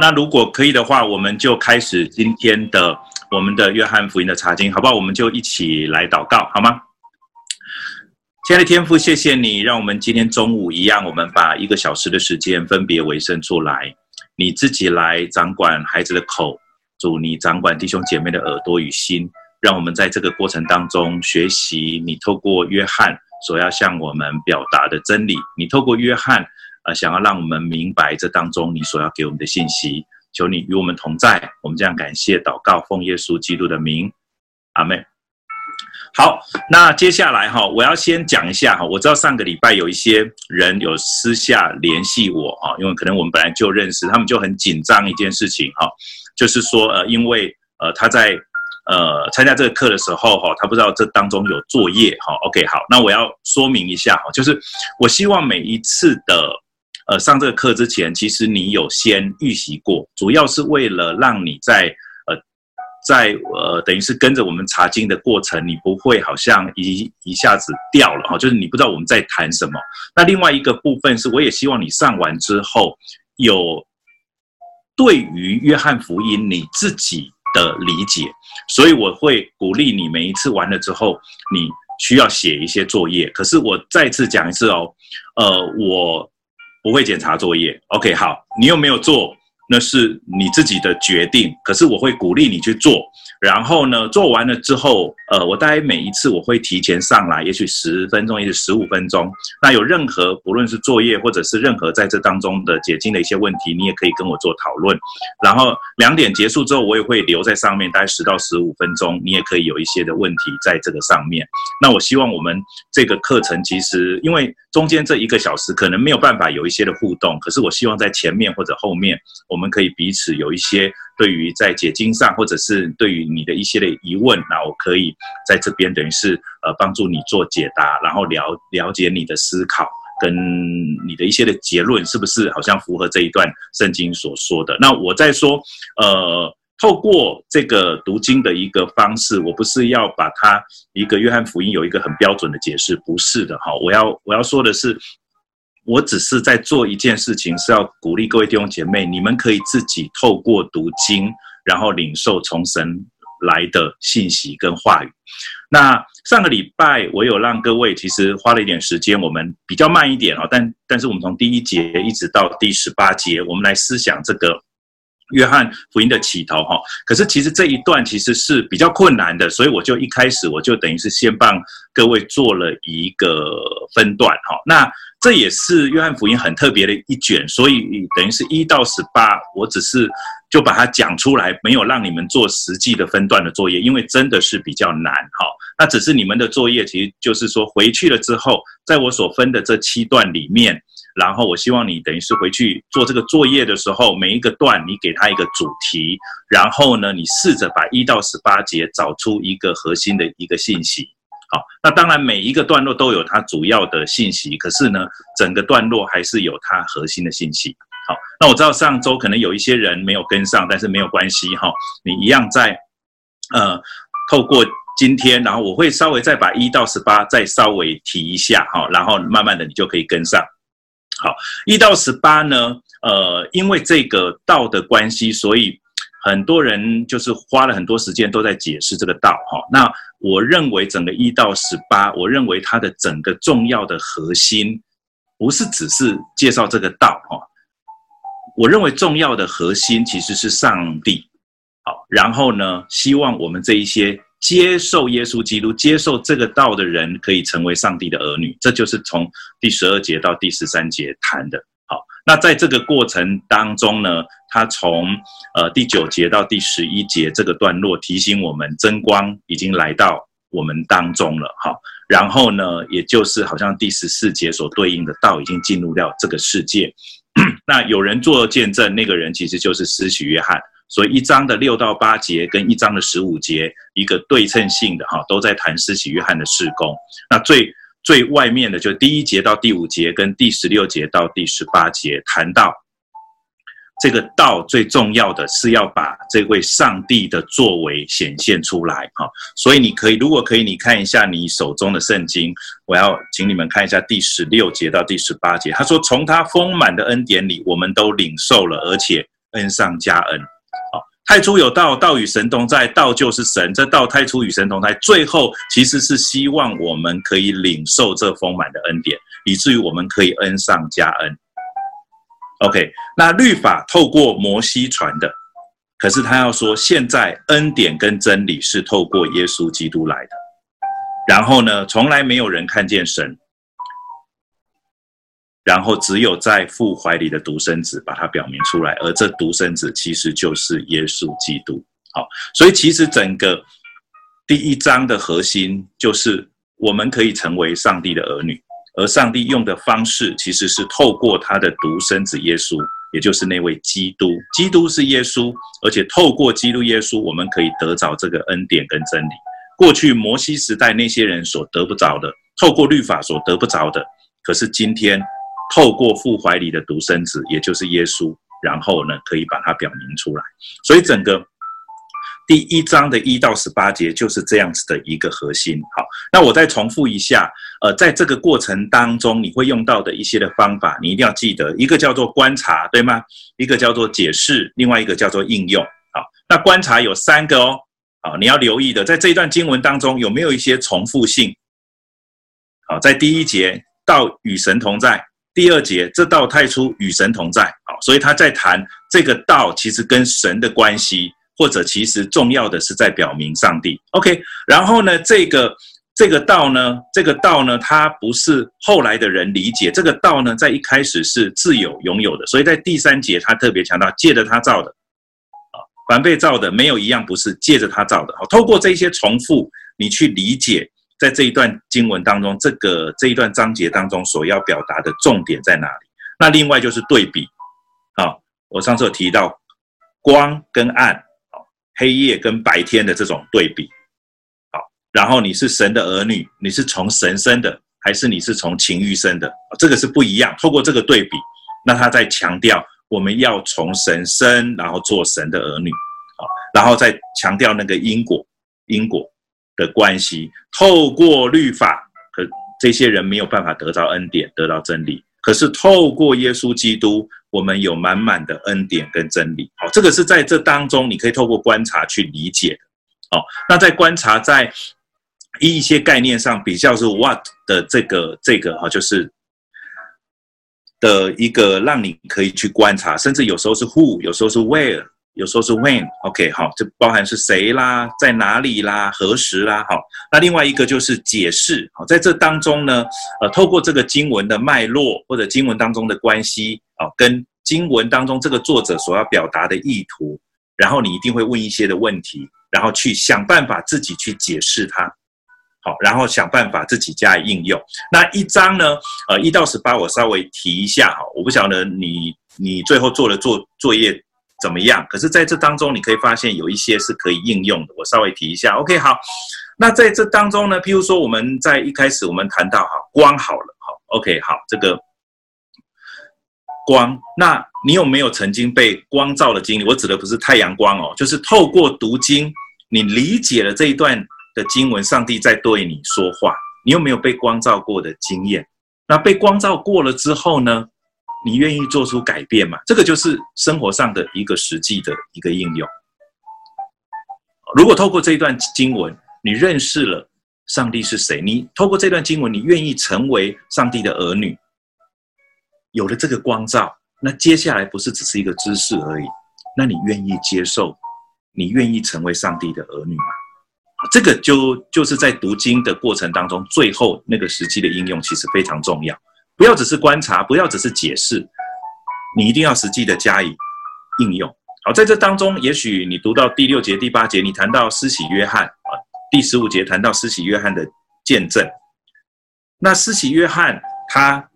那如果可以的话，我们就开始今天的我们的约翰福音的查经，好不好？我们就一起来祷告，好吗？亲爱的天父，谢谢你，让我们今天中午一样，我们把一个小时的时间分别为圣出来，你自己来掌管孩子的口，主你掌管弟兄姐妹的耳朵与心，让我们在这个过程当中学习你透过约翰所要向我们表达的真理，你透过约翰。想要让我们明白这当中你所要给我们的信息，求你与我们同在。我们这样感谢祷告，奉耶稣基督的名，阿门。好，那接下来哈，我要先讲一下哈。我知道上个礼拜有一些人有私下联系我哈，因为可能我们本来就认识，他们就很紧张一件事情哈，就是说呃，因为呃他在呃参加这个课的时候哈，他不知道这当中有作业哈。OK，好，那我要说明一下哈，就是我希望每一次的。呃，上这个课之前，其实你有先预习过，主要是为了让你在呃，在呃，等于是跟着我们查经的过程，你不会好像一一下子掉了哈，就是你不知道我们在谈什么。那另外一个部分是，我也希望你上完之后有对于约翰福音你自己的理解，所以我会鼓励你每一次完了之后，你需要写一些作业。可是我再次讲一次哦，呃，我。不会检查作业，OK，好，你又没有做？那是你自己的决定，可是我会鼓励你去做。然后呢，做完了之后，呃，我大概每一次我会提前上来，也许十分钟，也许十五分钟。那有任何不论是作业或者是任何在这当中的解经的一些问题，你也可以跟我做讨论。然后两点结束之后，我也会留在上面，大概十到十五分钟，你也可以有一些的问题在这个上面。那我希望我们这个课程其实因为中间这一个小时可能没有办法有一些的互动，可是我希望在前面或者后面，我们可以彼此有一些。对于在解经上，或者是对于你的一些的疑问，那我可以在这边等于是呃帮助你做解答，然后了了解你的思考跟你的一些的结论是不是好像符合这一段圣经所说的。那我在说，呃，透过这个读经的一个方式，我不是要把它一个约翰福音有一个很标准的解释，不是的哈，我要我要说的是。我只是在做一件事情，是要鼓励各位弟兄姐妹，你们可以自己透过读经，然后领受从神来的信息跟话语。那上个礼拜我有让各位其实花了一点时间，我们比较慢一点哦，但但是我们从第一节一直到第十八节，我们来思想这个约翰福音的起头哈。可是其实这一段其实是比较困难的，所以我就一开始我就等于是先帮各位做了一个分段哈。那这也是约翰福音很特别的一卷，所以等于是一到十八，我只是就把它讲出来，没有让你们做实际的分段的作业，因为真的是比较难哈。那只是你们的作业，其实就是说回去了之后，在我所分的这七段里面，然后我希望你等于是回去做这个作业的时候，每一个段你给他一个主题，然后呢，你试着把一到十八节找出一个核心的一个信息。好，那当然每一个段落都有它主要的信息，可是呢，整个段落还是有它核心的信息。好，那我知道上周可能有一些人没有跟上，但是没有关系哈，你一样在，呃，透过今天，然后我会稍微再把一到十八再稍微提一下哈，然后慢慢的你就可以跟上。好，一到十八呢，呃，因为这个道的关系，所以。很多人就是花了很多时间都在解释这个道哈。那我认为整个一到十八，我认为它的整个重要的核心，不是只是介绍这个道哈。我认为重要的核心其实是上帝。好，然后呢，希望我们这一些接受耶稣基督、接受这个道的人，可以成为上帝的儿女。这就是从第十二节到第十三节谈的。好，那在这个过程当中呢，他从呃第九节到第十一节这个段落提醒我们，真光已经来到我们当中了。好，然后呢，也就是好像第十四节所对应的道已经进入到这个世界。那有人做见证，那个人其实就是施洗约翰。所以一章的六到八节跟一章的十五节，一个对称性的哈，都在谈施洗约翰的事工。那最。最外面的就第一节到第五节，跟第十六节到第十八节谈到这个道，最重要的是要把这位上帝的作为显现出来哈。所以你可以，如果可以，你看一下你手中的圣经，我要请你们看一下第十六节到第十八节。他说：“从他丰满的恩典里，我们都领受了，而且恩上加恩。太初有道，道与神同在，道就是神。这道太初与神同在，最后其实是希望我们可以领受这丰满的恩典，以至于我们可以恩上加恩。OK，那律法透过摩西传的，可是他要说，现在恩典跟真理是透过耶稣基督来的。然后呢，从来没有人看见神。然后只有在父怀里的独生子把它表明出来，而这独生子其实就是耶稣基督。好，所以其实整个第一章的核心就是我们可以成为上帝的儿女，而上帝用的方式其实是透过他的独生子耶稣，也就是那位基督。基督是耶稣，而且透过基督耶稣，我们可以得着这个恩典跟真理。过去摩西时代那些人所得不着的，透过律法所得不着的，可是今天。透过父怀里的独生子，也就是耶稣，然后呢，可以把它表明出来。所以整个第一章的一到十八节就是这样子的一个核心。好，那我再重复一下，呃，在这个过程当中，你会用到的一些的方法，你一定要记得，一个叫做观察，对吗？一个叫做解释，另外一个叫做应用。好，那观察有三个哦，好，你要留意的，在这一段经文当中有没有一些重复性？好，在第一节，到与神同在。第二节，这道太初与神同在，好，所以他在谈这个道其实跟神的关系，或者其实重要的是在表明上帝。OK，然后呢，这个这个道呢，这个道呢，它不是后来的人理解，这个道呢，在一开始是自有拥有的，所以在第三节他特别强调借着他造的，啊，凡被造的没有一样不是借着他造的。好，透过这些重复，你去理解。在这一段经文当中，这个这一段章节当中所要表达的重点在哪里？那另外就是对比，啊，我上次有提到光跟暗，黑夜跟白天的这种对比，好，然后你是神的儿女，你是从神生的，还是你是从情欲生的？这个是不一样。透过这个对比，那他在强调我们要从神生，然后做神的儿女，好，然后再强调那个因果，因果。的关系，透过律法，可这些人没有办法得到恩典，得到真理。可是透过耶稣基督，我们有满满的恩典跟真理。好，这个是在这当中，你可以透过观察去理解的。好，那在观察，在一些概念上比较是 what 的这个这个哈，就是的一个让你可以去观察，甚至有时候是 who，有时候是 where。有时候是 when，OK，好，这包含是谁啦，在哪里啦，何时啦，好，那另外一个就是解释，好，在这当中呢，呃，透过这个经文的脉络或者经文当中的关系，啊，跟经文当中这个作者所要表达的意图，然后你一定会问一些的问题，然后去想办法自己去解释它，好，然后想办法自己加以应用。那一章呢，呃，一到十八我稍微提一下，哈，我不晓得你你最后做的作作业。怎么样？可是在这当中，你可以发现有一些是可以应用的。我稍微提一下。OK，好。那在这当中呢，譬如说我们在一开始我们谈到哈光好了，好 OK，好这个光。那你有没有曾经被光照的经历？我指的不是太阳光哦，就是透过读经，你理解了这一段的经文，上帝在对你说话。你有没有被光照过的经验？那被光照过了之后呢？你愿意做出改变吗？这个就是生活上的一个实际的一个应用。如果透过这一段经文，你认识了上帝是谁，你透过这段经文，你愿意成为上帝的儿女，有了这个光照，那接下来不是只是一个知识而已，那你愿意接受，你愿意成为上帝的儿女吗？这个就就是在读经的过程当中，最后那个实际的应用其实非常重要。不要只是观察，不要只是解释，你一定要实际的加以应用。好，在这当中，也许你读到第六节、第八节，你谈到施洗约翰啊，第十五节谈到施洗约翰的见证。那施洗约翰他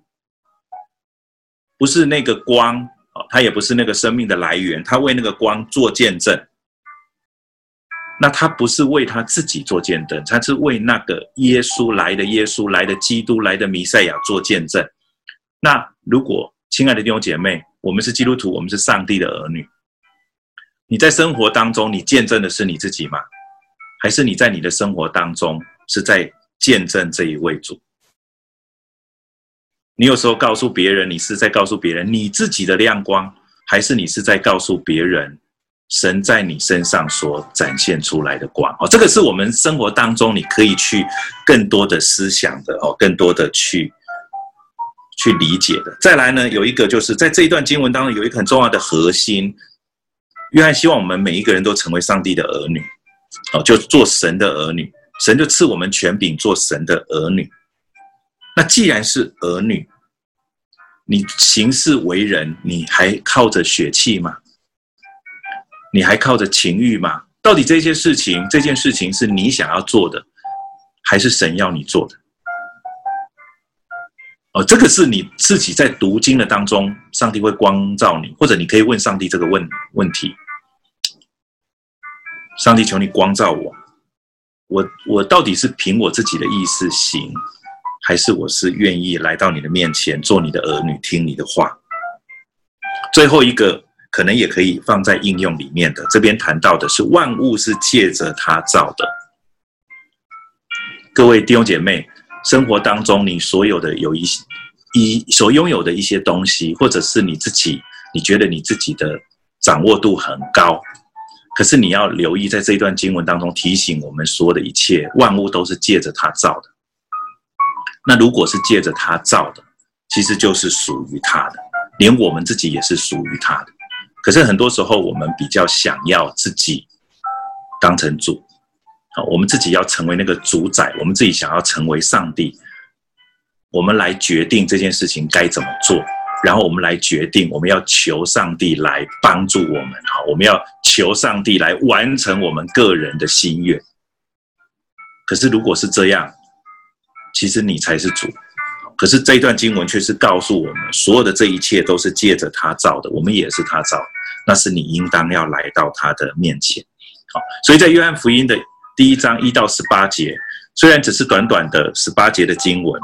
不是那个光啊，他也不是那个生命的来源，他为那个光做见证。那他不是为他自己做见证，他是为那个耶稣来的耶稣来的基督来的弥赛亚做见证。那如果亲爱的弟兄姐妹，我们是基督徒，我们是上帝的儿女，你在生活当中，你见证的是你自己吗？还是你在你的生活当中是在见证这一位主？你有时候告诉别人，你是在告诉别人你自己的亮光，还是你是在告诉别人神在你身上所展现出来的光？哦，这个是我们生活当中你可以去更多的思想的哦，更多的去去理解的。再来呢，有一个就是在这一段经文当中有一个很重要的核心，约翰希望我们每一个人都成为上帝的儿女，哦，就做神的儿女，神就赐我们权柄做神的儿女。那既然是儿女，你行事为人，你还靠着血气吗？你还靠着情欲吗？到底这些事情，这件事情是你想要做的，还是神要你做的？哦，这个是你自己在读经的当中，上帝会光照你，或者你可以问上帝这个问问题：上帝，求你光照我，我我到底是凭我自己的意思行？还是我是愿意来到你的面前，做你的儿女，听你的话。最后一个可能也可以放在应用里面的，这边谈到的是万物是借着他造的。各位弟兄姐妹，生活当中你所有的有一些一所拥有的一些东西，或者是你自己，你觉得你自己的掌握度很高，可是你要留意，在这一段经文当中提醒我们，说的一切万物都是借着他造的。那如果是借着他造的，其实就是属于他的，连我们自己也是属于他的。可是很多时候，我们比较想要自己当成主，好，我们自己要成为那个主宰，我们自己想要成为上帝，我们来决定这件事情该怎么做，然后我们来决定，我们要求上帝来帮助我们，好，我们要求上帝来完成我们个人的心愿。可是如果是这样，其实你才是主，可是这一段经文却是告诉我们，所有的这一切都是借着他造的，我们也是他造的，那是你应当要来到他的面前。好，所以在约翰福音的第一章一到十八节，虽然只是短短的十八节的经文，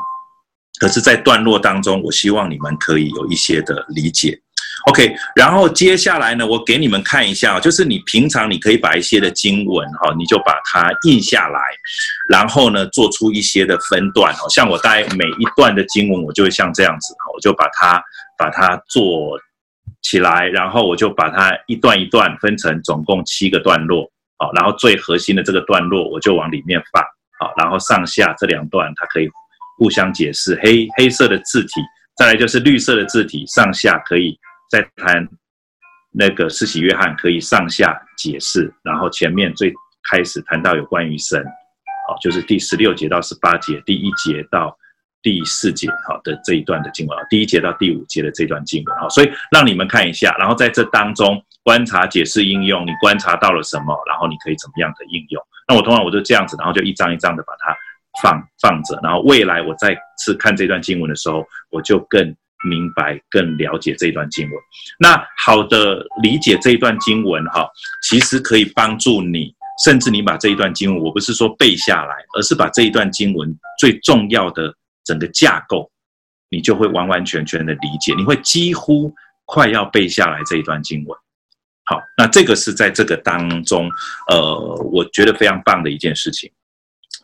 可是，在段落当中，我希望你们可以有一些的理解。OK，然后接下来呢，我给你们看一下，就是你平常你可以把一些的经文哈，你就把它印下来，然后呢，做出一些的分段哦。像我大概每一段的经文，我就会像这样子，我就把它把它做起来，然后我就把它一段一段分成总共七个段落，好，然后最核心的这个段落我就往里面放，好，然后上下这两段它可以互相解释，黑黑色的字体，再来就是绿色的字体，上下可以。在谈那个施洗约翰可以上下解释，然后前面最开始谈到有关于神，好，就是第十六节到十八节，第一节到第四节，好的这一段的经文，第一节到第五节的这段经文，好，所以让你们看一下，然后在这当中观察、解释、应用，你观察到了什么，然后你可以怎么样的应用？那我通常我就这样子，然后就一张一张的把它放放着，然后未来我再次看这段经文的时候，我就更。明白，更了解这一段经文。那好的理解这一段经文哈，其实可以帮助你，甚至你把这一段经文，我不是说背下来，而是把这一段经文最重要的整个架构，你就会完完全全的理解，你会几乎快要背下来这一段经文。好，那这个是在这个当中，呃，我觉得非常棒的一件事情。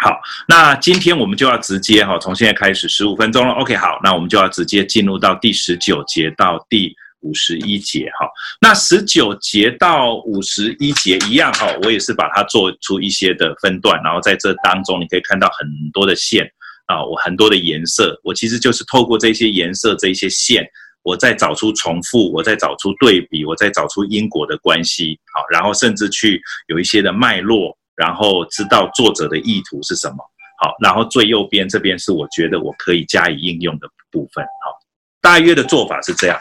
好，那今天我们就要直接哈，从现在开始十五分钟了。OK，好，那我们就要直接进入到第十九节到第五十一节哈。那十九节到五十一节一样哈，我也是把它做出一些的分段，然后在这当中你可以看到很多的线啊，我很多的颜色，我其实就是透过这些颜色、这些线，我再找出重复，我再找出对比，我再找出因果的关系，好，然后甚至去有一些的脉络。然后知道作者的意图是什么，好，然后最右边这边是我觉得我可以加以应用的部分，好，大约的做法是这样。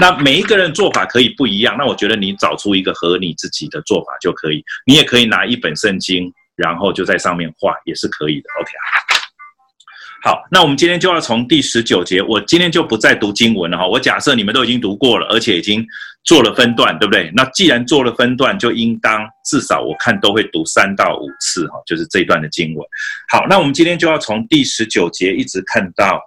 那每一个人做法可以不一样，那我觉得你找出一个合你自己的做法就可以。你也可以拿一本圣经，然后就在上面画，也是可以的。OK。好，那我们今天就要从第十九节，我今天就不再读经文了哈。我假设你们都已经读过了，而且已经做了分段，对不对？那既然做了分段，就应当至少我看都会读三到五次哈，就是这一段的经文。好，那我们今天就要从第十九节一直看到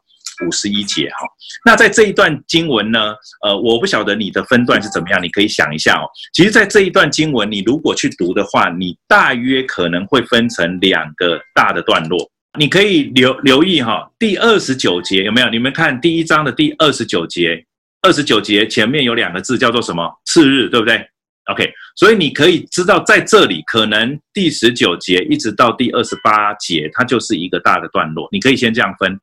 五十一节哈。那在这一段经文呢，呃，我不晓得你的分段是怎么样，你可以想一下哦。其实，在这一段经文，你如果去读的话，你大约可能会分成两个大的段落。你可以留留意哈，第二十九节有没有？你们看第一章的第二十九节，二十九节前面有两个字叫做什么？次日，对不对？OK，所以你可以知道在这里可能第十九节一直到第二十八节，它就是一个大的段落。你可以先这样分。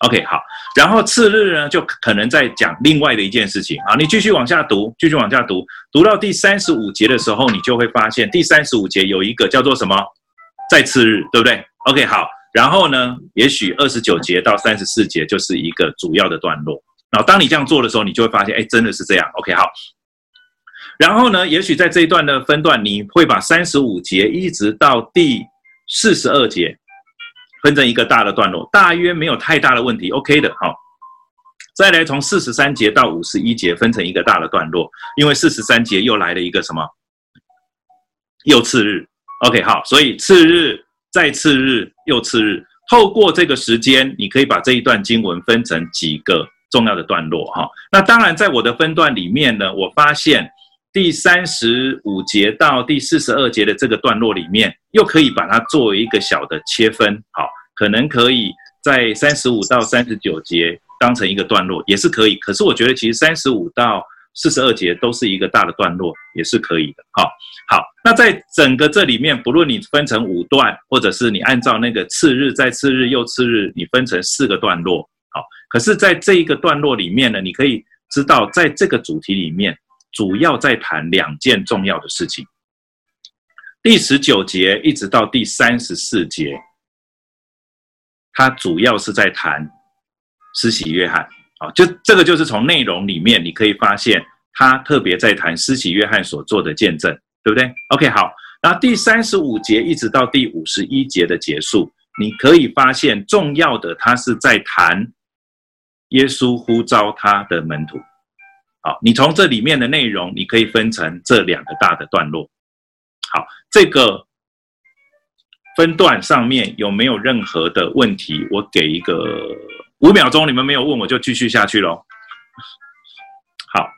OK，好，然后次日呢，就可能在讲另外的一件事情。啊，你继续往下读，继续往下读，读到第三十五节的时候，你就会发现第三十五节有一个叫做什么？在次日，对不对？OK，好，然后呢，也许二十九节到三十四节就是一个主要的段落。然后当你这样做的时候，你就会发现，哎，真的是这样。OK，好，然后呢，也许在这一段的分段，你会把三十五节一直到第四十二节。分成一个大的段落，大约没有太大的问题，OK 的，好。再来从四十三节到五十一节分成一个大的段落，因为四十三节又来了一个什么？又次日，OK 好，所以次日再次日又次日，透过这个时间，你可以把这一段经文分成几个重要的段落，哈。那当然，在我的分段里面呢，我发现。第三十五节到第四十二节的这个段落里面，又可以把它作为一个小的切分，好，可能可以在三十五到三十九节当成一个段落，也是可以。可是我觉得其实三十五到四十二节都是一个大的段落，也是可以的。好，好，那在整个这里面，不论你分成五段，或者是你按照那个次日再次日又次日，你分成四个段落，好，可是在这一个段落里面呢，你可以知道，在这个主题里面。主要在谈两件重要的事情。第十九节一直到第三十四节，它主要是在谈施洗约翰啊，就这个就是从内容里面你可以发现，他特别在谈施洗约翰所做的见证，对不对？OK，好，那第三十五节一直到第五十一节的结束，你可以发现重要的，他是在谈耶稣呼召他的门徒。好，你从这里面的内容，你可以分成这两个大的段落。好，这个分段上面有没有任何的问题？我给一个五秒钟，你们没有问，我就继续下去喽。好，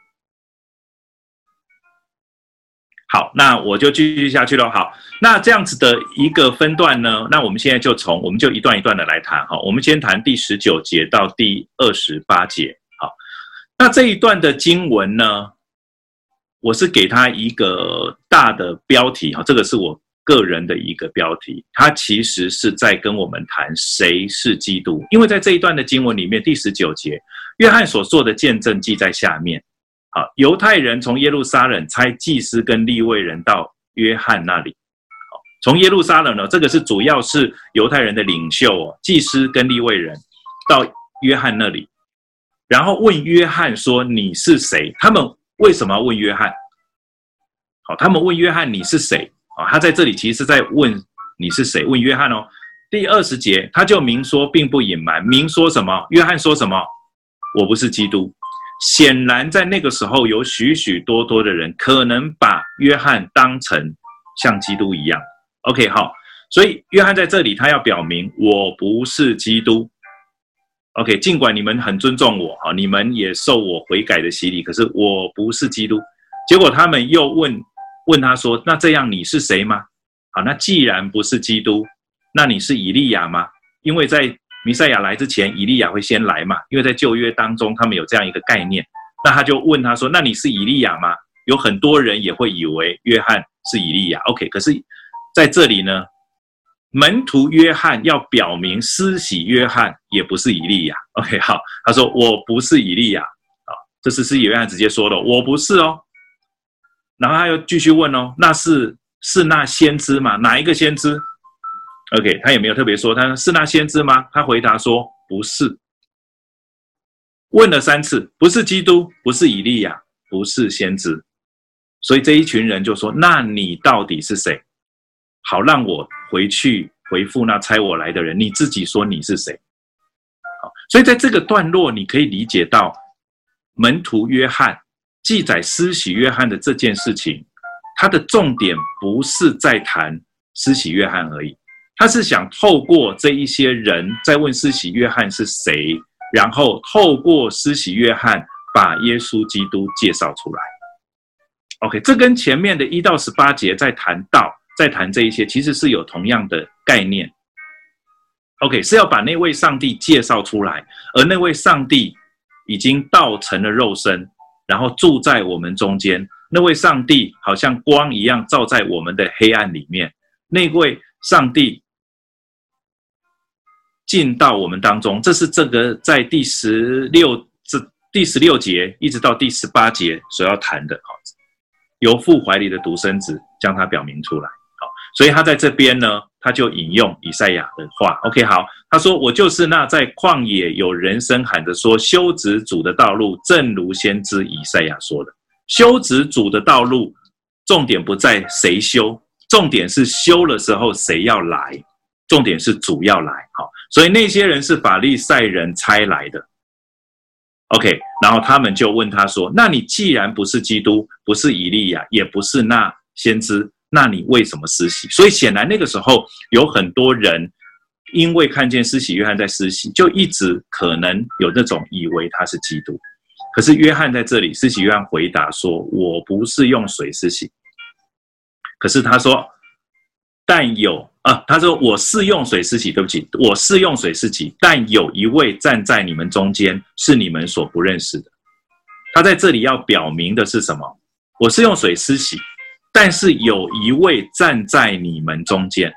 好，那我就继续下去喽。好，那这样子的一个分段呢，那我们现在就从，我们就一段一段的来谈。哈，我们先谈第十九节到第二十八节。好那这一段的经文呢，我是给他一个大的标题哈，这个是我个人的一个标题。他其实是在跟我们谈谁是基督，因为在这一段的经文里面，第十九节，约翰所做的见证记在下面。好，犹太人从耶路撒冷差祭司跟利未人到约翰那里。好，从耶路撒冷呢，这个是主要是犹太人的领袖哦，祭司跟利未人到约翰那里。然后问约翰说：“你是谁？”他们为什么要问约翰？好，他们问约翰：“你是谁？”啊，他在这里其实是在问你是谁？问约翰哦。第二十节他就明说，并不隐瞒。明说什么？约翰说什么？我不是基督。显然在那个时候，有许许多多的人可能把约翰当成像基督一样。OK，好，所以约翰在这里他要表明，我不是基督。OK，尽管你们很尊重我啊，你们也受我悔改的洗礼，可是我不是基督。结果他们又问问他说：“那这样你是谁吗？”好，那既然不是基督，那你是以利亚吗？因为在弥赛亚来之前，以利亚会先来嘛。因为在旧约当中，他们有这样一个概念。那他就问他说：“那你是以利亚吗？”有很多人也会以为约翰是以利亚。OK，可是在这里呢？门徒约翰要表明，施洗约翰也不是以利亚。OK，好，他说我不是以利亚啊，这是施洗约翰直接说的，我不是哦。然后他又继续问哦，那是是那先知吗？哪一个先知？OK，他也没有特别说，他说是那先知吗？他回答说不是。问了三次，不是基督，不是以利亚，不是先知。所以这一群人就说：那你到底是谁？好，让我回去回复那猜我来的人。你自己说你是谁？好，所以在这个段落，你可以理解到门徒约翰记载施洗约翰的这件事情，他的重点不是在谈施洗约翰而已，他是想透过这一些人在问施洗约翰是谁，然后透过施洗约翰把耶稣基督介绍出来。OK，这跟前面的一到十八节在谈到。在谈这一些，其实是有同样的概念。OK，是要把那位上帝介绍出来，而那位上帝已经道成了肉身，然后住在我们中间。那位上帝好像光一样照在我们的黑暗里面。那位上帝进到我们当中，这是这个在第十六这第十六节一直到第十八节所要谈的。由父怀里的独生子将他表明出来。所以他在这边呢，他就引用以赛亚的话。OK，好，他说：“我就是那在旷野有人声喊着说，修直主的道路，正如先知以赛亚说的。修直主的道路，重点不在谁修，重点是修的时候谁要来，重点是主要来。好，所以那些人是法利赛人差来的。OK，然后他们就问他说：那你既然不是基督，不是以利亚，也不是那先知。”那你为什么施洗？所以显然那个时候有很多人因为看见施洗约翰在施洗，就一直可能有那种以为他是基督。可是约翰在这里，施洗约翰回答说：“我不是用水施洗。”可是他说：“但有啊，他说我是用水施洗，对不起，我是用水施洗，但有一位站在你们中间，是你们所不认识的。”他在这里要表明的是什么？我是用水施洗。但是有一位站在你们中间，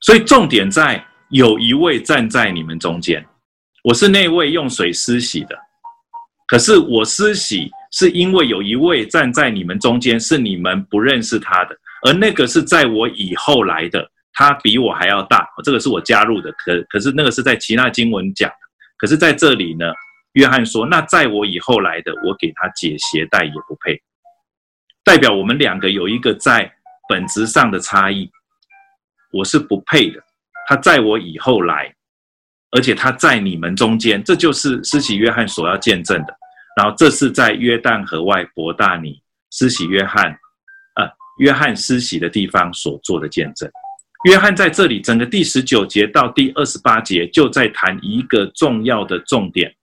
所以重点在有一位站在你们中间。我是那位用水施洗的，可是我施洗是因为有一位站在你们中间，是你们不认识他的，而那个是在我以后来的，他比我还要大。这个是我加入的，可可是那个是在其他经文讲，可是在这里呢？约翰说：“那在我以后来的，我给他解鞋带也不配。”代表我们两个有一个在本质上的差异，我是不配的。他在我以后来，而且他在你们中间，这就是施洗约翰所要见证的。然后这是在约旦河外伯大尼施洗约翰，呃，约翰施洗的地方所做的见证。约翰在这里整个第十九节到第二十八节，就在谈一个重要的重点。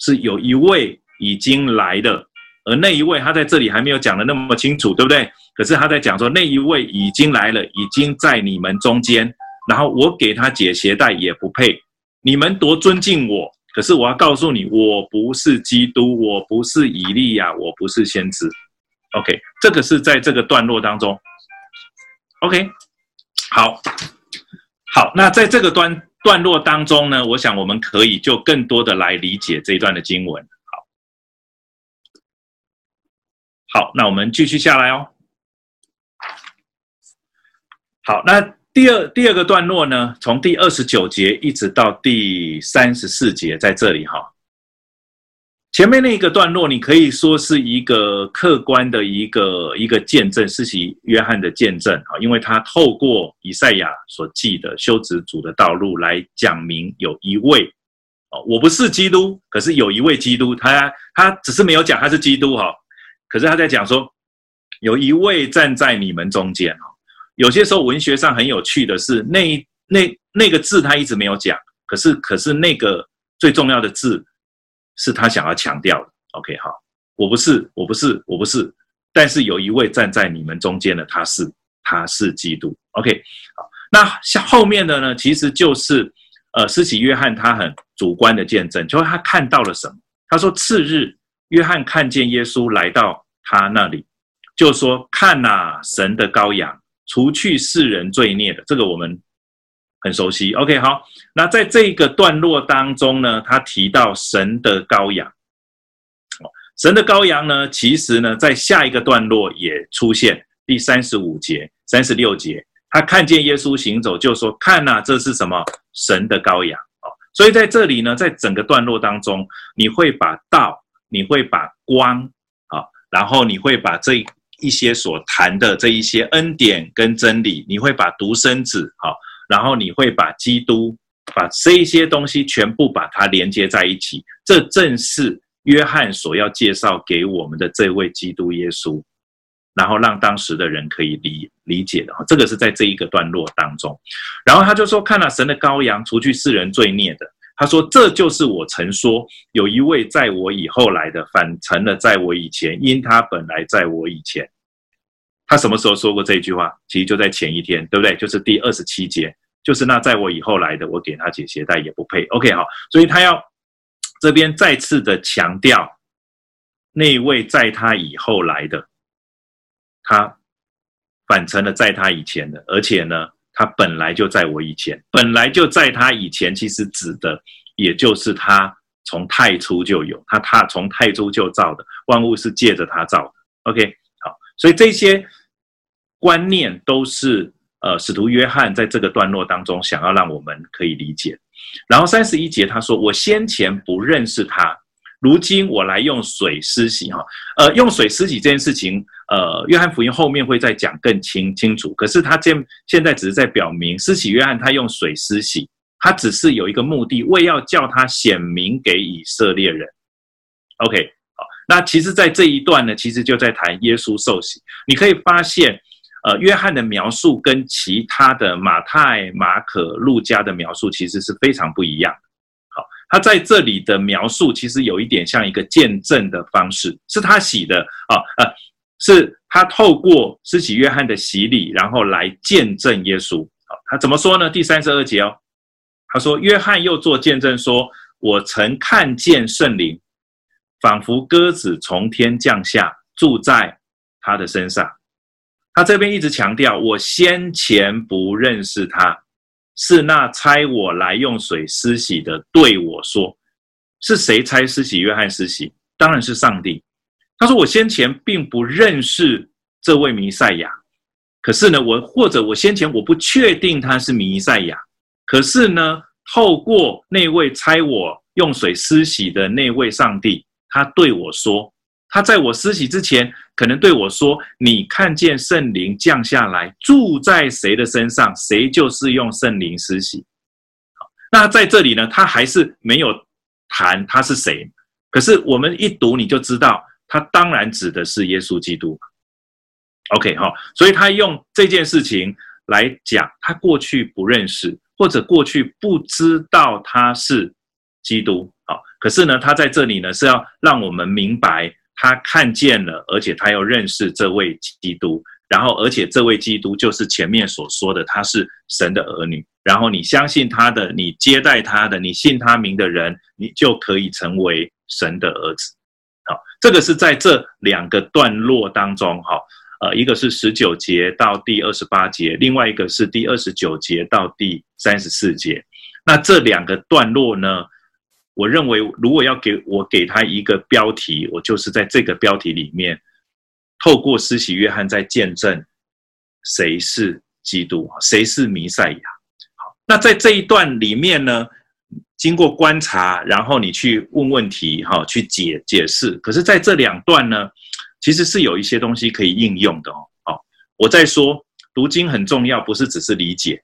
是有一位已经来的，而那一位他在这里还没有讲的那么清楚，对不对？可是他在讲说那一位已经来了，已经在你们中间，然后我给他解鞋带也不配。你们多尊敬我，可是我要告诉你，我不是基督，我不是以利亚，我不是先知。OK，这个是在这个段落当中。OK，好，好，那在这个端。段落当中呢，我想我们可以就更多的来理解这一段的经文。好，好，那我们继续下来哦。好，那第二第二个段落呢，从第二十九节一直到第三十四节，在这里哈。前面那个段落，你可以说是一个客观的一个一个见证，是其约翰的见证啊，因为他透过以赛亚所记的修直主的道路来讲明有一位哦，我不是基督，可是有一位基督，他他只是没有讲他是基督哈，可是他在讲说有一位站在你们中间哈。有些时候文学上很有趣的是，那那那个字他一直没有讲，可是可是那个最重要的字。是他想要强调的。OK，好，我不是，我不是，我不是，但是有一位站在你们中间的，他是，他是基督。OK，好，那像后面的呢，其实就是呃，施洗约翰他很主观的见证，就是他看到了什么？他说，次日，约翰看见耶稣来到他那里，就说：“看哪，神的羔羊，除去世人罪孽的。”这个我们。很熟悉，OK，好。那在这个段落当中呢，他提到神的羔羊。神的羔羊呢，其实呢，在下一个段落也出现，第三十五节、三十六节，他看见耶稣行走，就说：“看呐，这是什么？神的羔羊。”哦，所以在这里呢，在整个段落当中，你会把道，你会把光，啊，然后你会把这一些所谈的这一些恩典跟真理，你会把独生子，啊。然后你会把基督，把这一些东西全部把它连接在一起，这正是约翰所要介绍给我们的这位基督耶稣，然后让当时的人可以理理解的。这个是在这一个段落当中，然后他就说：“看了神的羔羊，除去世人罪孽的。”他说：“这就是我曾说，有一位在我以后来的，反成了在我以前，因他本来在我以前。”他什么时候说过这句话？其实就在前一天，对不对？就是第二十七节。就是那在我以后来的，我给他解鞋带也不配。OK 好，所以他要这边再次的强调，那位在他以后来的，他反成了在他以前的，而且呢，他本来就在我以前，本来就在他以前，其实指的也就是他从太初就有，他他从太初就造的，万物是借着他造的。OK 好，所以这些观念都是。呃，使徒约翰在这个段落当中，想要让我们可以理解。然后三十一节他说：“我先前不认识他，如今我来用水施洗。”哈，呃，用水施洗这件事情，呃，约翰福音后面会再讲更清清楚。可是他现现在只是在表明，施洗约翰他用水施洗，他只是有一个目的，为要叫他显明给以色列人。OK，好，那其实，在这一段呢，其实就在谈耶稣受洗。你可以发现。呃，约翰的描述跟其他的马太、马可、路加的描述其实是非常不一样的。好，他在这里的描述其实有一点像一个见证的方式，是他洗的啊，呃，是他透过施洗约翰的洗礼，然后来见证耶稣。好，他怎么说呢？第三十二节哦，他说：“约翰又作见证说，我曾看见圣灵，仿佛鸽子从天降下，住在他的身上。”他这边一直强调，我先前不认识他，是那差我来用水施洗的对我说，是谁差施洗约翰施洗？当然是上帝。他说我先前并不认识这位弥赛亚，可是呢，我或者我先前我不确定他是弥赛亚，可是呢，透过那位差我用水施洗的那位上帝，他对我说。他在我施洗之前，可能对我说：“你看见圣灵降下来，住在谁的身上，谁就是用圣灵施洗。”，那在这里呢，他还是没有谈他是谁。可是我们一读，你就知道，他当然指的是耶稣基督。OK，好，所以他用这件事情来讲，他过去不认识，或者过去不知道他是基督。好，可是呢，他在这里呢，是要让我们明白。他看见了，而且他又认识这位基督，然后而且这位基督就是前面所说的，他是神的儿女。然后你相信他的，你接待他的，你信他名的人，你就可以成为神的儿子。好，这个是在这两个段落当中，哈，呃，一个是十九节到第二十八节，另外一个是第二十九节到第三十四节。那这两个段落呢？我认为，如果要给我给他一个标题，我就是在这个标题里面，透过施洗约翰在见证谁是基督，谁是弥赛亚。好，那在这一段里面呢，经过观察，然后你去问问题，哈，去解解释。可是，在这两段呢，其实是有一些东西可以应用的哦。好，我在说读经很重要，不是只是理解。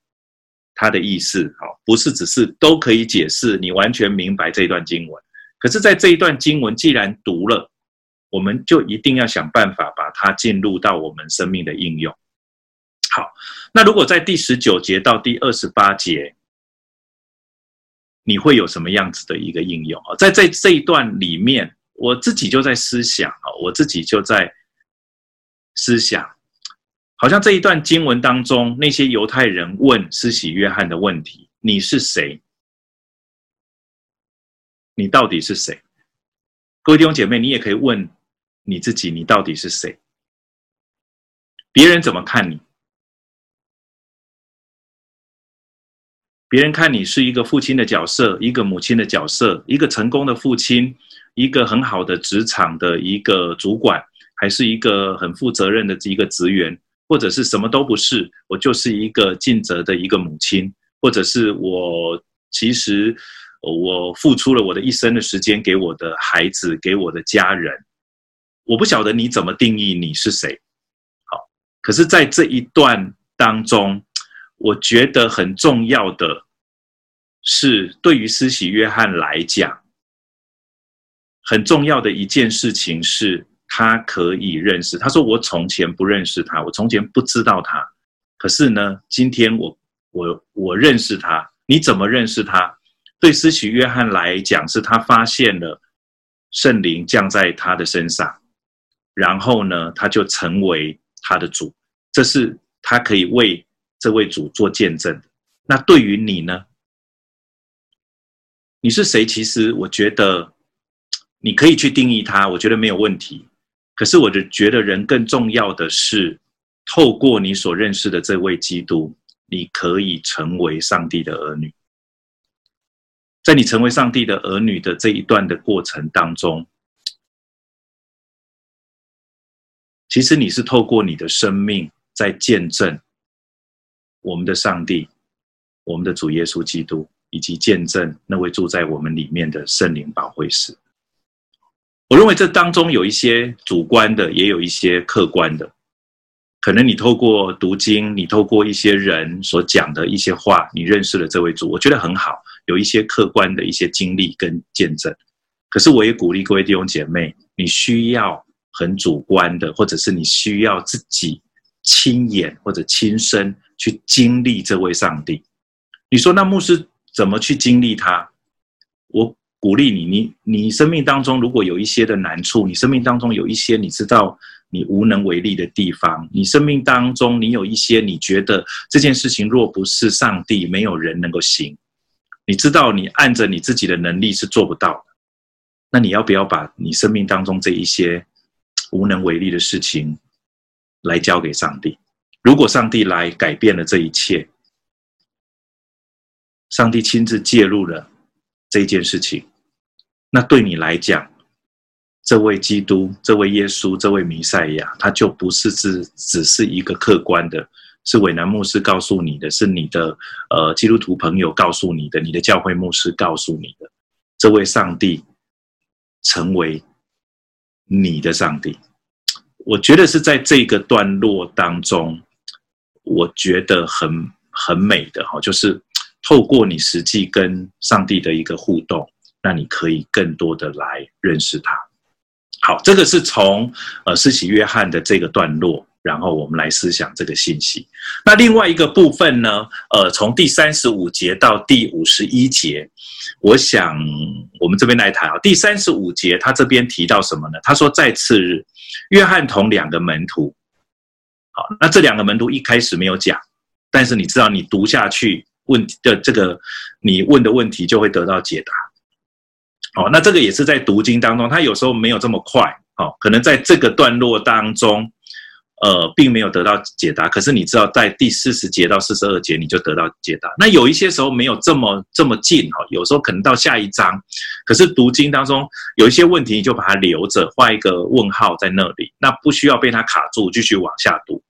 他的意思，好，不是只是都可以解释，你完全明白这一段经文。可是，在这一段经文既然读了，我们就一定要想办法把它进入到我们生命的应用。好，那如果在第十九节到第二十八节，你会有什么样子的一个应用啊？在在这一段里面，我自己就在思想啊，我自己就在思想。好像这一段经文当中，那些犹太人问施洗约翰的问题：“你是谁？你到底是谁？”各位弟兄姐妹，你也可以问你自己：“你到底是谁？”别人怎么看你？别人看你是一个父亲的角色，一个母亲的角色，一个成功的父亲，一个很好的职场的一个主管，还是一个很负责任的一个职员？或者是什么都不是，我就是一个尽责的一个母亲，或者是我其实我付出了我的一生的时间给我的孩子，给我的家人。我不晓得你怎么定义你是谁，好，可是在这一段当中，我觉得很重要的是，对于施洗约翰来讲，很重要的一件事情是。他可以认识。他说：“我从前不认识他，我从前不知道他。可是呢，今天我我我认识他。你怎么认识他？对施洗约翰来讲，是他发现了圣灵降在他的身上，然后呢，他就成为他的主。这是他可以为这位主做见证的。那对于你呢？你是谁？其实我觉得你可以去定义他，我觉得没有问题。可是我就觉得人更重要的是，透过你所认识的这位基督，你可以成为上帝的儿女。在你成为上帝的儿女的这一段的过程当中，其实你是透过你的生命在见证我们的上帝，我们的主耶稣基督。以及见证那位住在我们里面的圣灵保惠师。我认为这当中有一些主观的，也有一些客观的。可能你透过读经，你透过一些人所讲的一些话，你认识了这位主，我觉得很好。有一些客观的一些经历跟见证。可是我也鼓励各位弟兄姐妹，你需要很主观的，或者是你需要自己亲眼或者亲身去经历这位上帝。你说那牧师？怎么去经历他？我鼓励你，你你生命当中如果有一些的难处，你生命当中有一些你知道你无能为力的地方，你生命当中你有一些你觉得这件事情若不是上帝，没有人能够行。你知道你按着你自己的能力是做不到的，那你要不要把你生命当中这一些无能为力的事情来交给上帝？如果上帝来改变了这一切。上帝亲自介入了这件事情，那对你来讲，这位基督、这位耶稣、这位弥赛亚，他就不是只只是一个客观的，是韦南牧师告诉你的，是你的呃基督徒朋友告诉你的，你的教会牧师告诉你的，这位上帝成为你的上帝。我觉得是在这个段落当中，我觉得很很美的哈，就是。透过你实际跟上帝的一个互动，那你可以更多的来认识他。好，这个是从呃施洗约翰的这个段落，然后我们来思想这个信息。那另外一个部分呢，呃，从第三十五节到第五十一节，我想我们这边来谈啊。第三十五节他这边提到什么呢？他说在次日，约翰同两个门徒，好，那这两个门徒一开始没有讲，但是你知道，你读下去。问题的这个，你问的问题就会得到解答。好，那这个也是在读经当中，它有时候没有这么快。好，可能在这个段落当中，呃，并没有得到解答。可是你知道，在第四十节到四十二节，你就得到解答。那有一些时候没有这么这么近哈，有时候可能到下一章，可是读经当中有一些问题，你就把它留着，画一个问号在那里，那不需要被它卡住，继续往下读。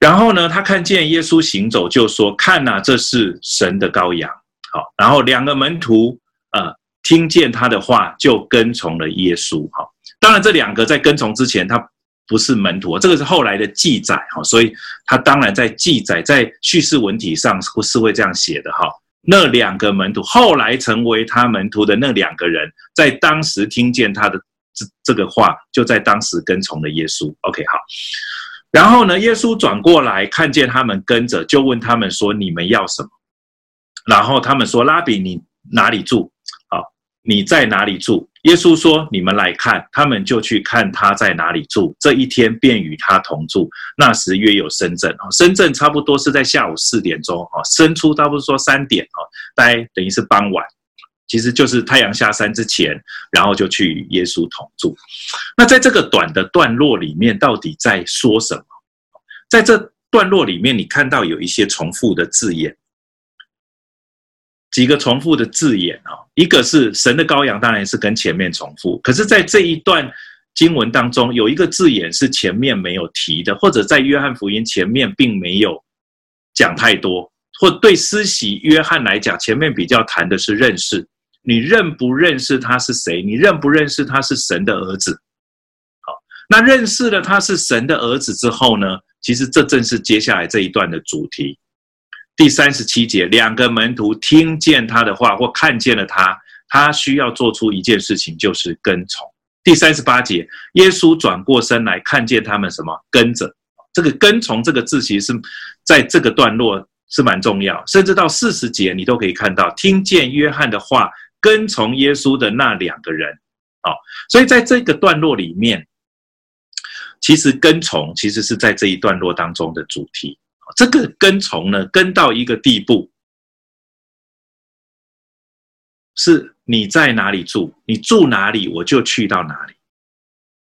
然后呢，他看见耶稣行走，就说：“看哪，这是神的羔羊。”好，然后两个门徒呃听见他的话，就跟从了耶稣。好，当然这两个在跟从之前，他不是门徒，这个是后来的记载。哈，所以他当然在记载在叙事文体上是会这样写的。哈，那两个门徒后来成为他门徒的那两个人，在当时听见他的这这个话，就在当时跟从了耶稣。OK，好。然后呢，耶稣转过来看见他们跟着，就问他们说：“你们要什么？”然后他们说：“拉比，你哪里住？好，你在哪里住？”耶稣说：“你们来看。”他们就去看他在哪里住。这一天便与他同住。那时约有申正，申正差不多是在下午四点钟，哈，申初差不多说三点，哈，大概等于是傍晚。其实就是太阳下山之前，然后就去耶稣同住。那在这个短的段落里面，到底在说什么？在这段落里面，你看到有一些重复的字眼，几个重复的字眼啊，一个是神的羔羊，当然是跟前面重复。可是，在这一段经文当中，有一个字眼是前面没有提的，或者在约翰福音前面并没有讲太多，或对施洗约翰来讲，前面比较谈的是认识。你认不认识他是谁？你认不认识他是神的儿子？好，那认识了他是神的儿子之后呢？其实这正是接下来这一段的主题。第三十七节，两个门徒听见他的话或看见了他，他需要做出一件事情，就是跟从。第三十八节，耶稣转过身来看见他们什么？跟着。这个跟从这个字，其实在这个段落是蛮重要，甚至到四十节你都可以看到，听见约翰的话。跟从耶稣的那两个人，啊，所以在这个段落里面，其实跟从其实是在这一段落当中的主题，这个跟从呢，跟到一个地步，是你在哪里住，你住哪里，我就去到哪里。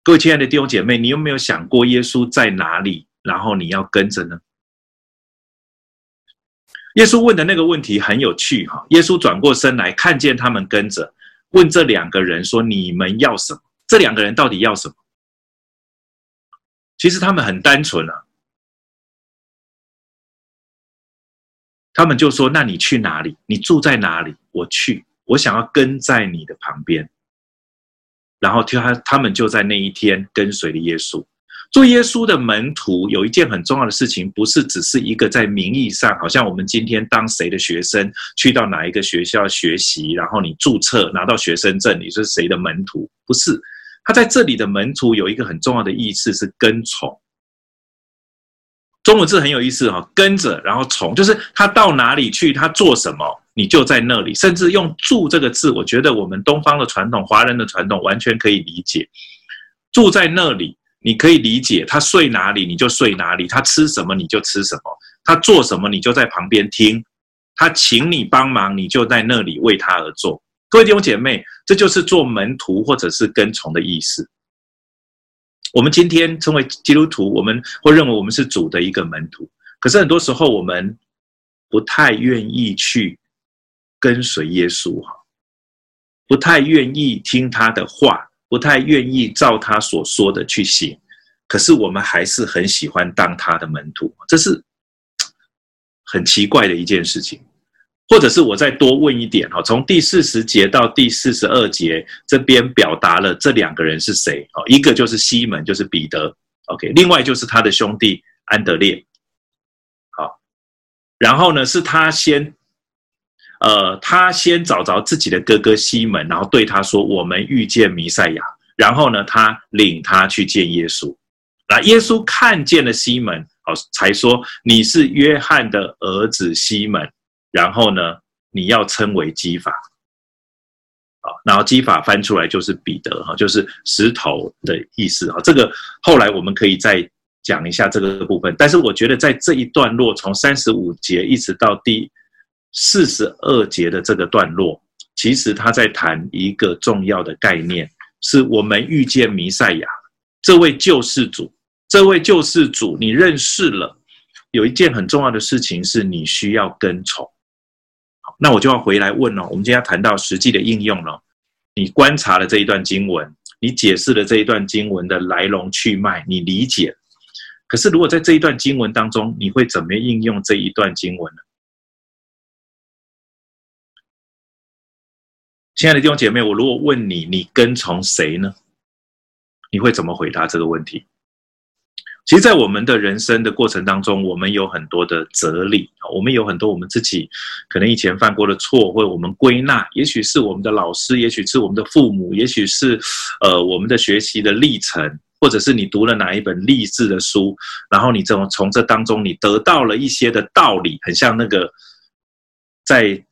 各位亲爱的弟兄姐妹，你有没有想过耶稣在哪里，然后你要跟着呢？耶稣问的那个问题很有趣哈。耶稣转过身来，看见他们跟着，问这两个人说：“你们要什么？”这两个人到底要什么？其实他们很单纯啊，他们就说：“那你去哪里？你住在哪里？我去，我想要跟在你的旁边。”然后他他们就在那一天跟随了耶稣。做耶稣的门徒有一件很重要的事情，不是只是一个在名义上，好像我们今天当谁的学生，去到哪一个学校学习，然后你注册拿到学生证，你是谁的门徒？不是。他在这里的门徒有一个很重要的意思是跟从，中文字很有意思哈，跟着然后从，就是他到哪里去，他做什么，你就在那里。甚至用住这个字，我觉得我们东方的传统、华人的传统完全可以理解。住在那里，你可以理解他睡哪里你就睡哪里，他吃什么你就吃什么，他做什么你就在旁边听，他请你帮忙你就在那里为他而做。各位弟兄姐妹，这就是做门徒或者是跟从的意思。我们今天称为基督徒，我们会认为我们是主的一个门徒。可是很多时候，我们不太愿意去跟随耶稣，哈，不太愿意听他的话，不太愿意照他所说的去行。可是我们还是很喜欢当他的门徒，这是很奇怪的一件事情。或者是我再多问一点哈，从第四十节到第四十二节这边表达了这两个人是谁？哦，一个就是西门，就是彼得，OK，另外就是他的兄弟安德烈，好，然后呢是他先，呃，他先找着自己的哥哥西门，然后对他说：“我们遇见弥赛亚。”然后呢，他领他去见耶稣，那耶稣看见了西门，好，才说：“你是约翰的儿子西门。”然后呢，你要称为基法，啊，然后基法翻出来就是彼得哈，就是石头的意思哈。这个后来我们可以再讲一下这个部分。但是我觉得在这一段落，从三十五节一直到第四十二节的这个段落，其实他在谈一个重要的概念，是我们遇见弥赛亚这位救世主，这位救世主你认识了，有一件很重要的事情是你需要跟从。那我就要回来问了。我们今天要谈到实际的应用了。你观察了这一段经文，你解释了这一段经文的来龙去脉，你理解。可是，如果在这一段经文当中，你会怎么应用这一段经文呢？亲爱的弟兄姐妹，我如果问你，你跟从谁呢？你会怎么回答这个问题？其实，在我们的人生的过程当中，我们有很多的哲理，我们有很多我们自己可能以前犯过的错，或者我们归纳，也许是我们的老师，也许是我们的父母，也许是呃我们的学习的历程，或者是你读了哪一本励志的书，然后你这种从这当中你得到了一些的道理，很像那个在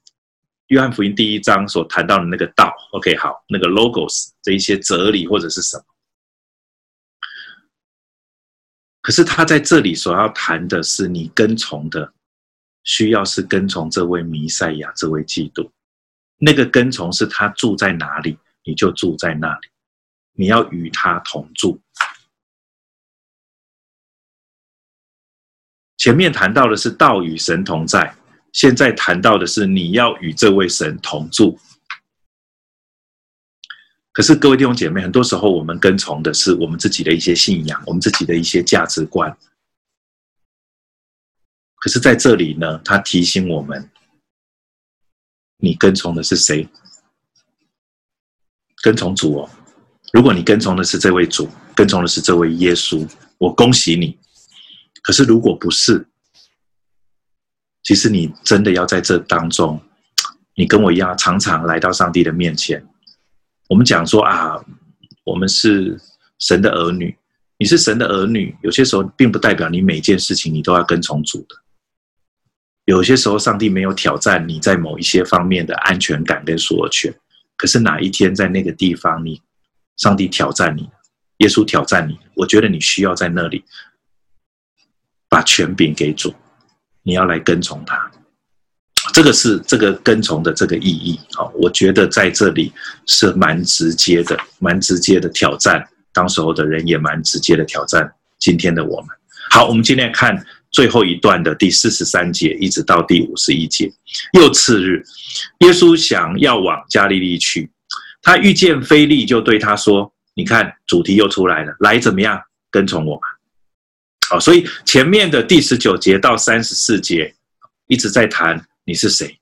约翰福音第一章所谈到的那个道。OK，好，那个 logos 这一些哲理或者是什么。可是他在这里所要谈的是，你跟从的需要是跟从这位弥赛亚，这位基督。那个跟从是他住在哪里，你就住在那里，你要与他同住。前面谈到的是道与神同在，现在谈到的是你要与这位神同住。可是各位弟兄姐妹，很多时候我们跟从的是我们自己的一些信仰，我们自己的一些价值观。可是在这里呢，他提醒我们：你跟从的是谁？跟从主哦。如果你跟从的是这位主，跟从的是这位耶稣，我恭喜你。可是如果不是，其实你真的要在这当中，你跟我一样，常常来到上帝的面前。我们讲说啊，我们是神的儿女。你是神的儿女，有些时候并不代表你每件事情你都要跟从主的。有些时候，上帝没有挑战你在某一些方面的安全感跟所有权。可是哪一天在那个地方，你上帝挑战你，耶稣挑战你，我觉得你需要在那里把权柄给主，你要来跟从他。这个是这个跟从的这个意义。好，我觉得在这里是蛮直接的，蛮直接的挑战。当时候的人也蛮直接的挑战今天的我们。好，我们今天看最后一段的第四十三节一直到第五十一节。又次日，耶稣想要往加利利去，他遇见腓利，就对他说：“你看，主题又出来了，来怎么样跟从我吧。”好，所以前面的第十九节到三十四节一直在谈你是谁，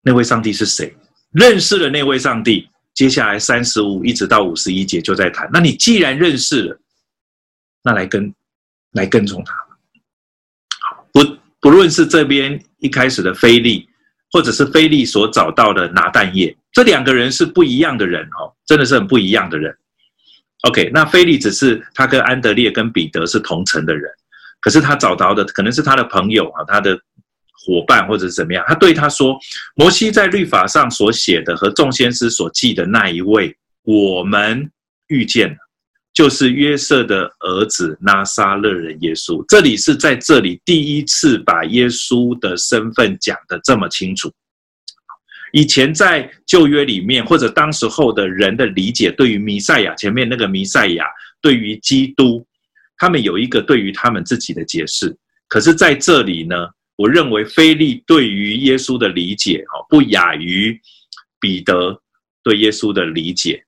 那位上帝是谁？认识了那位上帝，接下来三十五一直到五十一节就在谈。那你既然认识了，那来跟来跟从他。不不论是这边一开始的腓利，或者是腓利所找到的拿但业，这两个人是不一样的人哦，真的是很不一样的人。OK，那菲利只是他跟安德烈跟彼得是同城的人，可是他找到的可能是他的朋友啊，他的伙伴或者是怎么样。他对他说：“摩西在律法上所写的和众先知所记的那一位，我们遇见了，就是约瑟的儿子拿撒勒人耶稣。”这里是在这里第一次把耶稣的身份讲得这么清楚。以前在旧约里面，或者当时候的人的理解，对于弥赛亚前面那个弥赛亚，对于基督，他们有一个对于他们自己的解释。可是在这里呢，我认为菲利对于耶稣的理解，哦，不亚于彼得对耶稣的理解。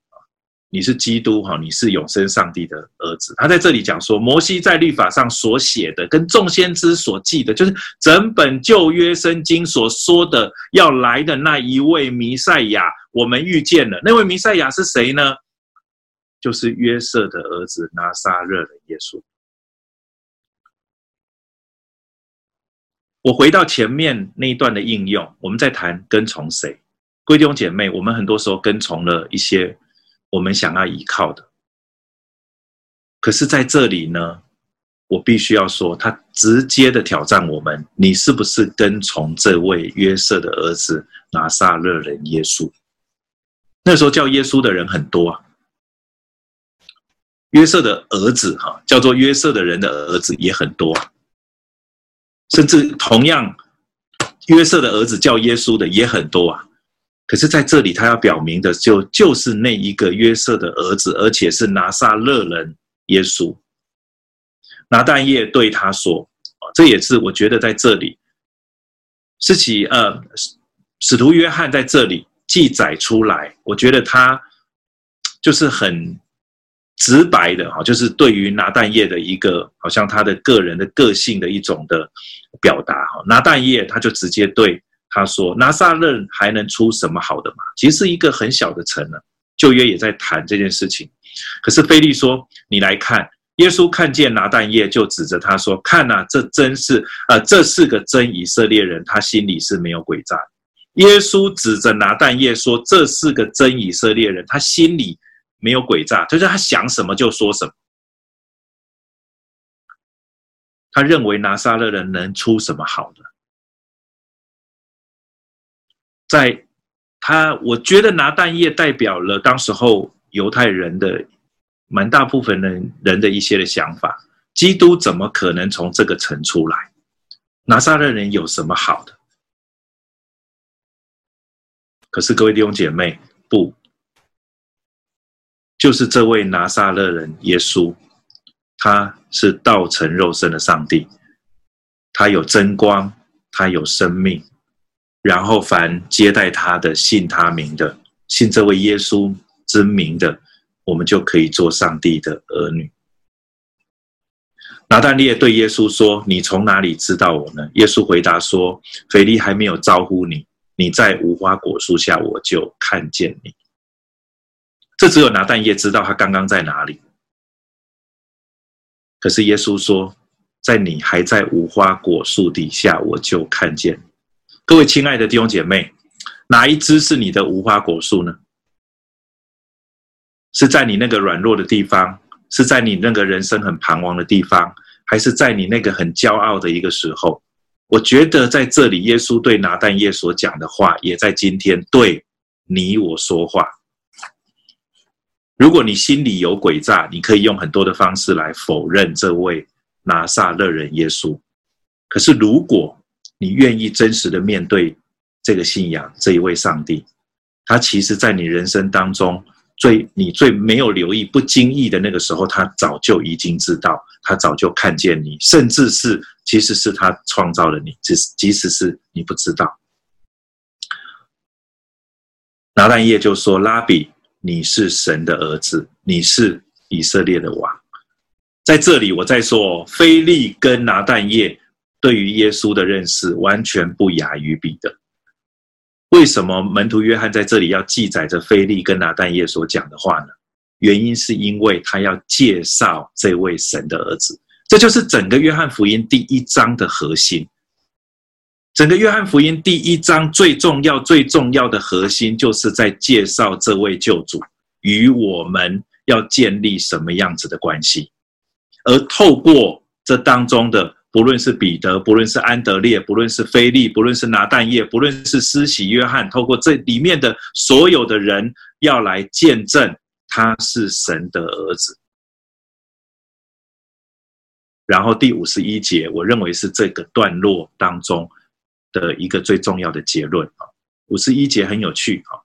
你是基督哈，你是永生上帝的儿子。他在这里讲说，摩西在律法上所写的，跟众先知所记的，就是整本旧约圣经所说的要来的那一位弥赛亚，我们遇见了。那位弥赛亚是谁呢？就是约瑟的儿子拿撒勒的耶稣。我回到前面那一段的应用，我们在谈跟从谁？弟兄姐妹，我们很多时候跟从了一些。我们想要依靠的，可是在这里呢，我必须要说，他直接的挑战我们：你是不是跟从这位约瑟的儿子拿撒勒人耶稣？那时候叫耶稣的人很多啊，约瑟的儿子哈，叫做约瑟的人的儿子也很多啊，甚至同样约瑟的儿子叫耶稣的也很多啊。可是在这里，他要表明的就就是那一个约瑟的儿子，而且是拿撒勒人耶稣。拿但业对他说：“这也是我觉得在这里，是其呃，使徒约翰在这里记载出来，我觉得他就是很直白的哈，就是对于拿但业的一个好像他的个人的个性的一种的表达哈。拿但业他就直接对。”他说：“拿撒勒还能出什么好的吗？其实是一个很小的城呢。旧约也在谈这件事情。可是腓利说：‘你来看。’耶稣看见拿但业，就指着他说：‘看呐、这真是……呃，这是个真以色列人，他心里是没有诡诈。’耶稣指着拿但业说：‘这是个真以色列人，他心里没有诡诈，就是他想什么就说什么。他认为拿撒勒人能出什么好的？’在他，我觉得拿蛋液代表了当时候犹太人的蛮大部分人人的一些的想法。基督怎么可能从这个城出来？拿撒勒人有什么好的？可是各位弟兄姐妹，不，就是这位拿撒勒人耶稣，他是道成肉身的上帝，他有真光，他有生命。然后，凡接待他的、信他名的、信这位耶稣之名的，我们就可以做上帝的儿女。拿但业对耶稣说：“你从哪里知道我呢？”耶稣回答说：“腓利还没有招呼你，你在无花果树下，我就看见你。”这只有拿但业知道他刚刚在哪里。可是耶稣说：“在你还在无花果树底下，我就看见你。”各位亲爱的弟兄姐妹，哪一枝是你的无花果树呢？是在你那个软弱的地方，是在你那个人生很彷徨的地方，还是在你那个很骄傲的一个时候？我觉得在这里，耶稣对拿但业所讲的话，也在今天对你我说话。如果你心里有诡诈，你可以用很多的方式来否认这位拿撒勒人耶稣。可是如果你愿意真实的面对这个信仰，这一位上帝，他其实在你人生当中最你最没有留意、不经意的那个时候，他早就已经知道，他早就看见你，甚至是其实是他创造了你，即即使是你不知道。拿但业就说：“拉比，你是神的儿子，你是以色列的王。”在这里，我再说，菲利跟拿但业对于耶稣的认识完全不亚于彼得。为什么门徒约翰在这里要记载着腓利跟拿但业所讲的话呢？原因是因为他要介绍这位神的儿子，这就是整个约翰福音第一章的核心。整个约翰福音第一章最重要、最重要的核心，就是在介绍这位救主与我们要建立什么样子的关系。而透过这当中的，不论是彼得，不论是安德烈，不论是腓利，不论是拿但业，不论是施洗约翰，透过这里面的所有的人，要来见证他是神的儿子。然后第五十一节，我认为是这个段落当中的一个最重要的结论啊。五十一节很有趣啊。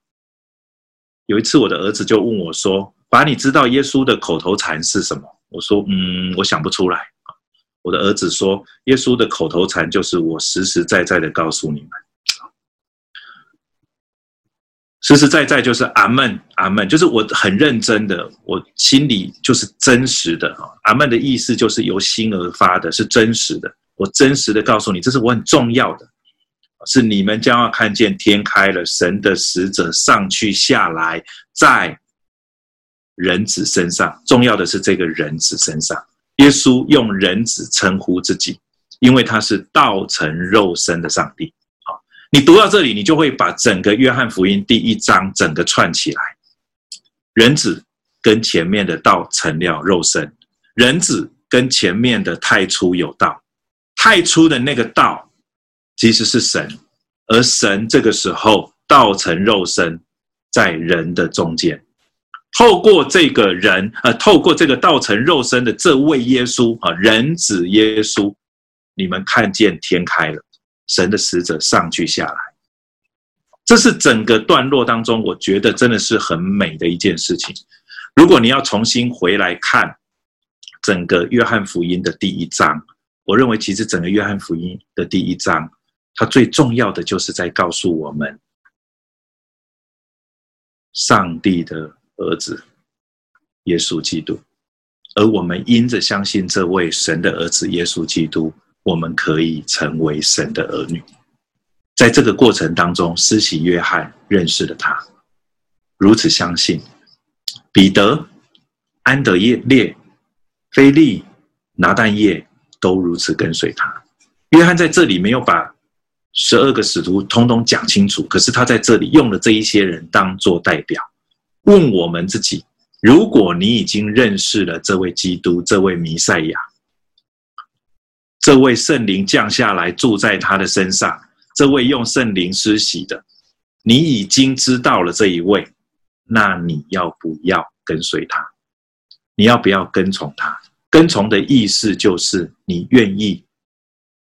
有一次，我的儿子就问我说：“爸，你知道耶稣的口头禅是什么？”我说：“嗯，我想不出来。”我的儿子说：“耶稣的口头禅就是我实实在在的告诉你们，实实在在就是阿门，阿门，就是我很认真的，我心里就是真实的啊。阿门的意思就是由心而发的，是真实的。我真实的告诉你，这是我很重要的，是你们将要看见天开了，神的使者上去下来，在。”人子身上，重要的是这个人子身上。耶稣用人子称呼自己，因为他是道成肉身的上帝。好，你读到这里，你就会把整个约翰福音第一章整个串起来。人子跟前面的道成了肉身，人子跟前面的太初有道，太初的那个道其实是神，而神这个时候道成肉身在人的中间。透过这个人，呃，透过这个道成肉身的这位耶稣啊，人子耶稣，你们看见天开了，神的使者上去下来，这是整个段落当中，我觉得真的是很美的一件事情。如果你要重新回来看整个约翰福音的第一章，我认为其实整个约翰福音的第一章，它最重要的就是在告诉我们上帝的。儿子耶稣基督，而我们因着相信这位神的儿子耶稣基督，我们可以成为神的儿女。在这个过程当中，施洗约翰认识了他，如此相信；彼得、安德烈、腓利、拿但业都如此跟随他。约翰在这里没有把十二个使徒通通讲清楚，可是他在这里用了这一些人当做代表。问我们自己：如果你已经认识了这位基督、这位弥赛亚、这位圣灵降下来住在他的身上、这位用圣灵施洗的，你已经知道了这一位，那你要不要跟随他？你要不要跟从他？跟从的意思就是你愿意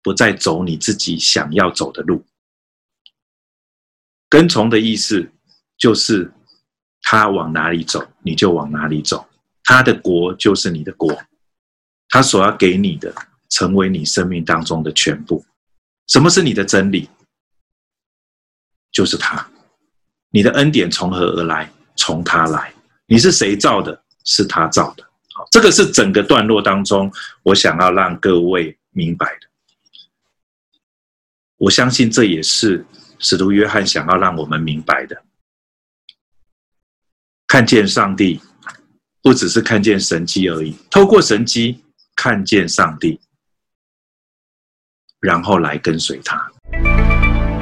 不再走你自己想要走的路。跟从的意思就是。他往哪里走，你就往哪里走。他的国就是你的国，他所要给你的，成为你生命当中的全部。什么是你的真理？就是他。你的恩典从何而来？从他来。你是谁造的？是他造的。好，这个是整个段落当中，我想要让各位明白的。我相信这也是使徒约翰想要让我们明白的。看见上帝，不只是看见神迹而已。透过神迹看见上帝，然后来跟随他。